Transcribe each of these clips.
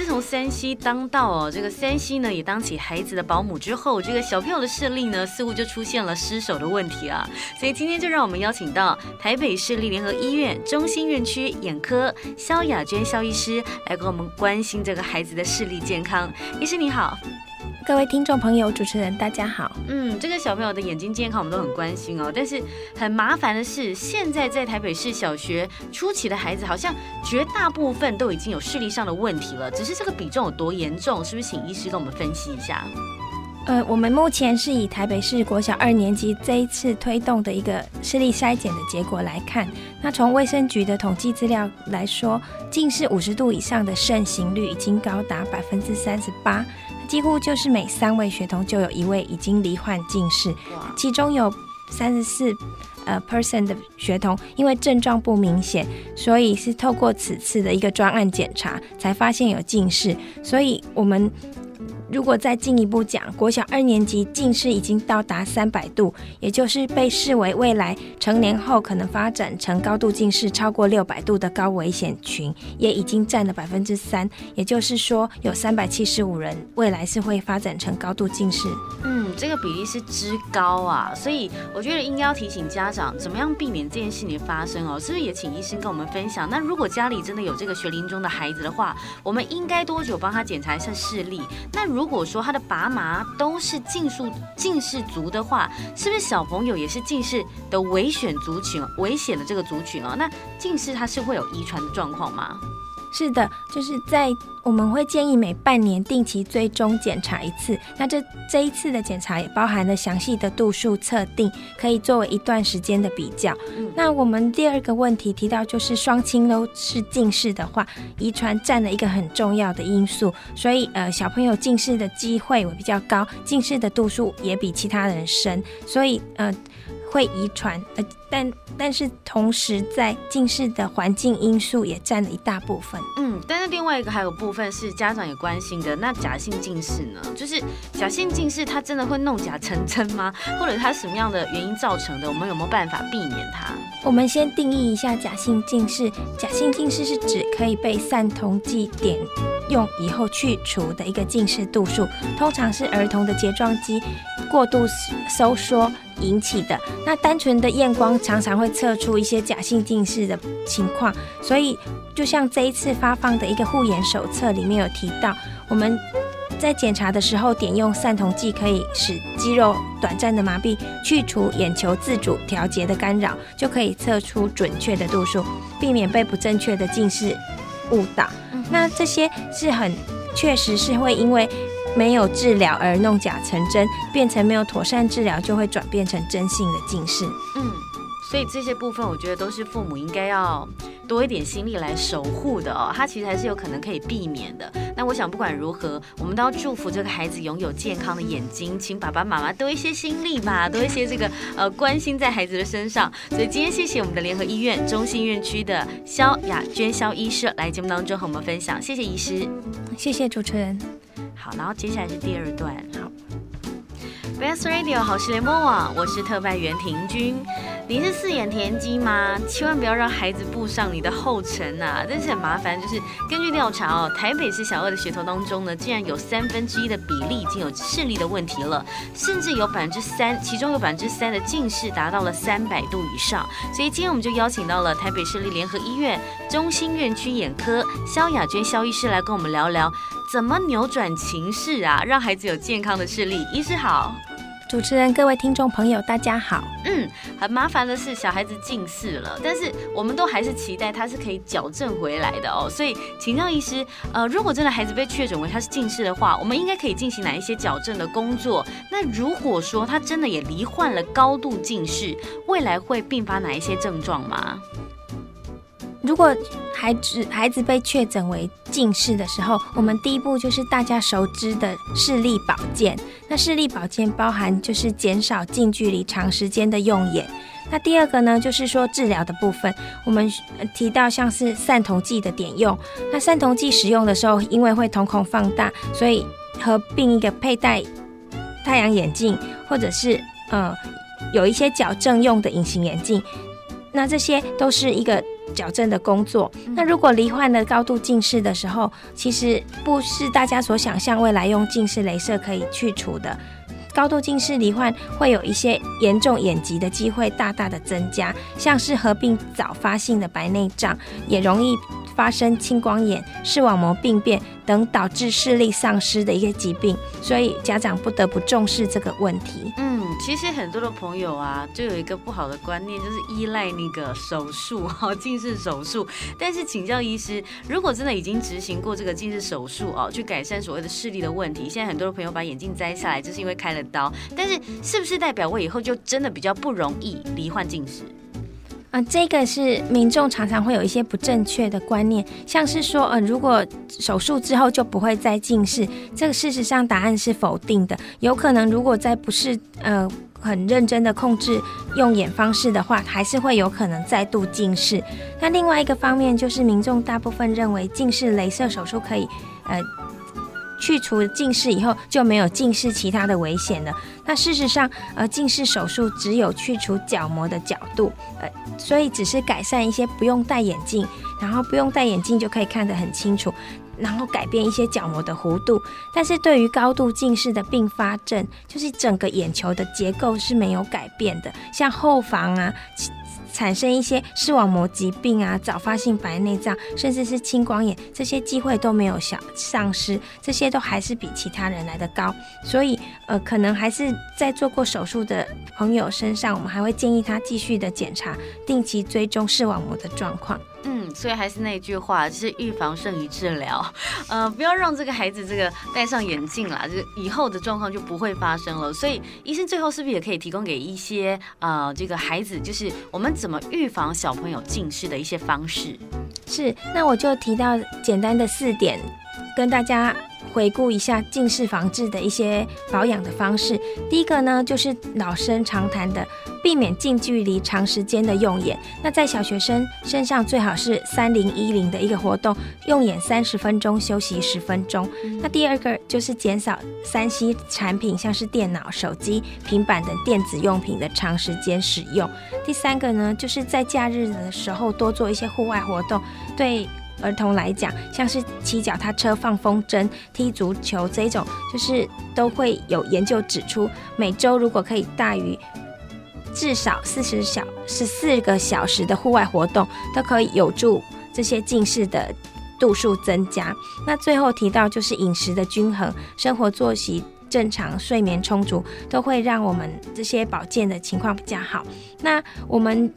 自从山西当道哦，这个山西呢也当起孩子的保姆之后，这个小朋友的视力呢似乎就出现了失手的问题啊。所以今天就让我们邀请到台北市立联合医院中心院区眼科肖雅娟肖医师来跟我们关心这个孩子的视力健康。医师你好。各位听众朋友，主持人大家好。嗯，这个小朋友的眼睛健康我们都很关心哦。但是很麻烦的是，现在在台北市小学初期的孩子，好像绝大部分都已经有视力上的问题了。只是这个比重有多严重，是不是请医师跟我们分析一下？呃，我们目前是以台北市国小二年级这一次推动的一个视力筛检的结果来看，那从卫生局的统计资料来说，近视五十度以上的盛行率已经高达百分之三十八。几乎就是每三位学童就有一位已经罹患近视，其中有三十四呃 percent 的学童因为症状不明显，所以是透过此次的一个专案检查才发现有近视，所以我们。如果再进一步讲，国小二年级近视已经到达三百度，也就是被视为未来成年后可能发展成高度近视超过六百度的高危险群，也已经占了百分之三。也就是说，有三百七十五人未来是会发展成高度近视。嗯，这个比例是之高啊，所以我觉得应该要提醒家长，怎么样避免这件事情发生哦？是不是也请医生跟我们分享？那如果家里真的有这个学龄中的孩子的话，我们应该多久帮他检查一下视力？那如如果说他的爸妈都是近视近视族的话，是不是小朋友也是近视的危险族群？危险的这个族群哦，那近视它是会有遗传的状况吗？是的，就是在我们会建议每半年定期追踪检查一次。那这这一次的检查也包含了详细的度数测定，可以作为一段时间的比较。嗯、那我们第二个问题提到，就是双亲都是近视的话，遗传占了一个很重要的因素，所以呃小朋友近视的机会会比较高，近视的度数也比其他人深，所以呃。会遗传，呃，但但是同时在近视的环境因素也占了一大部分。嗯，但是另外一个还有部分是家长也关心的，那假性近视呢？就是假性近视，它真的会弄假成真吗？或者它什么样的原因造成的？我们有没有办法避免它？我们先定义一下假性近视。假性近视是指可以被散瞳剂点用以后去除的一个近视度数，通常是儿童的睫状肌过度收缩。引起的。那单纯的验光常常会测出一些假性近视的情况，所以就像这一次发放的一个护眼手册里面有提到，我们在检查的时候点用散瞳剂，可以使肌肉短暂的麻痹，去除眼球自主调节的干扰，就可以测出准确的度数，避免被不正确的近视误导。那这些是很确实是会因为。没有治疗而弄假成真，变成没有妥善治疗就会转变成真性的近视。嗯，所以这些部分我觉得都是父母应该要多一点心力来守护的哦。它其实还是有可能可以避免的。那我想不管如何，我们都要祝福这个孩子拥有健康的眼睛，请爸爸妈妈多一些心力吧，多一些这个呃关心在孩子的身上。所以今天谢谢我们的联合医院中心院区的肖雅娟肖医师来节目当中和我们分享，谢谢医师，谢谢主持人。好，然后接下来是第二段。好，Best Radio 好事联播网，我是特派员婷君。你是四眼田鸡吗？千万不要让孩子步上你的后尘啊！真是很麻烦。就是根据调查哦，台北市小二的学童当中呢，竟然有三分之一的比例已经有视力的问题了，甚至有百分之三，其中有百分之三的近视达到了三百度以上。所以今天我们就邀请到了台北市立联合医院中心院区眼科萧雅娟萧医师来跟我们聊聊。怎么扭转情势啊？让孩子有健康的视力。医师好，主持人，各位听众朋友，大家好。嗯，很麻烦的是小孩子近视了，但是我们都还是期待他是可以矫正回来的哦。所以，请教医师，呃，如果真的孩子被确诊为他是近视的话，我们应该可以进行哪一些矫正的工作？那如果说他真的也罹患了高度近视，未来会并发哪一些症状吗？如果孩子孩子被确诊为近视的时候，我们第一步就是大家熟知的视力保健。那视力保健包含就是减少近距离长时间的用眼。那第二个呢，就是说治疗的部分，我们提到像是散瞳剂的点用。那散瞳剂使用的时候，因为会瞳孔放大，所以合并一个佩戴太阳眼镜，或者是呃有一些矫正用的隐形眼镜，那这些都是一个矫正的工作。那如果罹患了高度近视的时候，其实不是大家所想象未来用近视雷射可以去除的。高度近视罹患会有一些严重眼疾的机会大大的增加，像是合并早发性的白内障，也容易发生青光眼、视网膜病变等导致视力丧失的一些疾病，所以家长不得不重视这个问题。嗯，其实很多的朋友啊，就有一个不好的观念，就是依赖那个手术哈，近视手术。但是请教医师，如果真的已经执行过这个近视手术哦，去改善所谓的视力的问题，现在很多的朋友把眼镜摘下来，就是因为开了刀。但是是不是代表我以后就真的比较不容易罹患近视？啊、呃，这个是民众常常会有一些不正确的观念，像是说，呃，如果手术之后就不会再近视，这个事实上答案是否定的。有可能，如果在不是呃很认真的控制用眼方式的话，还是会有可能再度近视。那另外一个方面就是，民众大部分认为近视雷射手术可以，呃。去除近视以后就没有近视其他的危险了。那事实上，呃，近视手术只有去除角膜的角度，呃，所以只是改善一些不用戴眼镜，然后不用戴眼镜就可以看得很清楚，然后改变一些角膜的弧度。但是对于高度近视的并发症，就是整个眼球的结构是没有改变的，像后房啊。产生一些视网膜疾病啊，早发性白内障，甚至是青光眼，这些机会都没有小丧失，这些都还是比其他人来的高。所以，呃，可能还是在做过手术的朋友身上，我们还会建议他继续的检查，定期追踪视网膜的状况。嗯，所以还是那句话，就是预防胜于治疗。呃，不要让这个孩子这个戴上眼镜啦，就是以后的状况就不会发生了。所以医生最后是不是也可以提供给一些呃这个孩子，就是我们怎么预防小朋友近视的一些方式？是，那我就提到简单的四点，跟大家。回顾一下近视防治的一些保养的方式。第一个呢，就是老生常谈的，避免近距离长时间的用眼。那在小学生身上，最好是三零一零的一个活动，用眼三十分钟，休息十分钟。那第二个就是减少三 C 产品，像是电脑、手机、平板等电子用品的长时间使用。第三个呢，就是在假日的时候多做一些户外活动，对。儿童来讲，像是骑脚踏车、放风筝、踢足球这一种，就是都会有研究指出，每周如果可以大于至少四十小十四个小时的户外活动，都可以有助这些近视的度数增加。那最后提到就是饮食的均衡、生活作息正常、睡眠充足，都会让我们这些保健的情况比较好。那我们。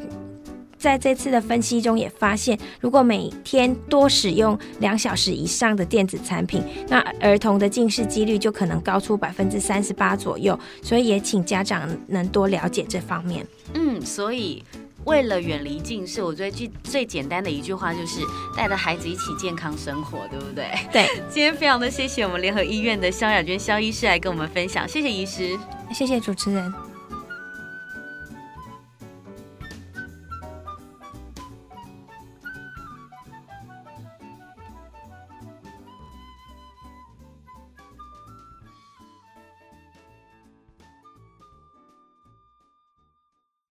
在这次的分析中也发现，如果每天多使用两小时以上的电子产品，那儿童的近视几率就可能高出百分之三十八左右。所以也请家长能多了解这方面。嗯，所以为了远离近视，我觉得最最简单的一句话就是带着孩子一起健康生活，对不对？对。今天非常的谢谢我们联合医院的肖雅娟肖医师来跟我们分享，谢谢医师，谢谢主持人。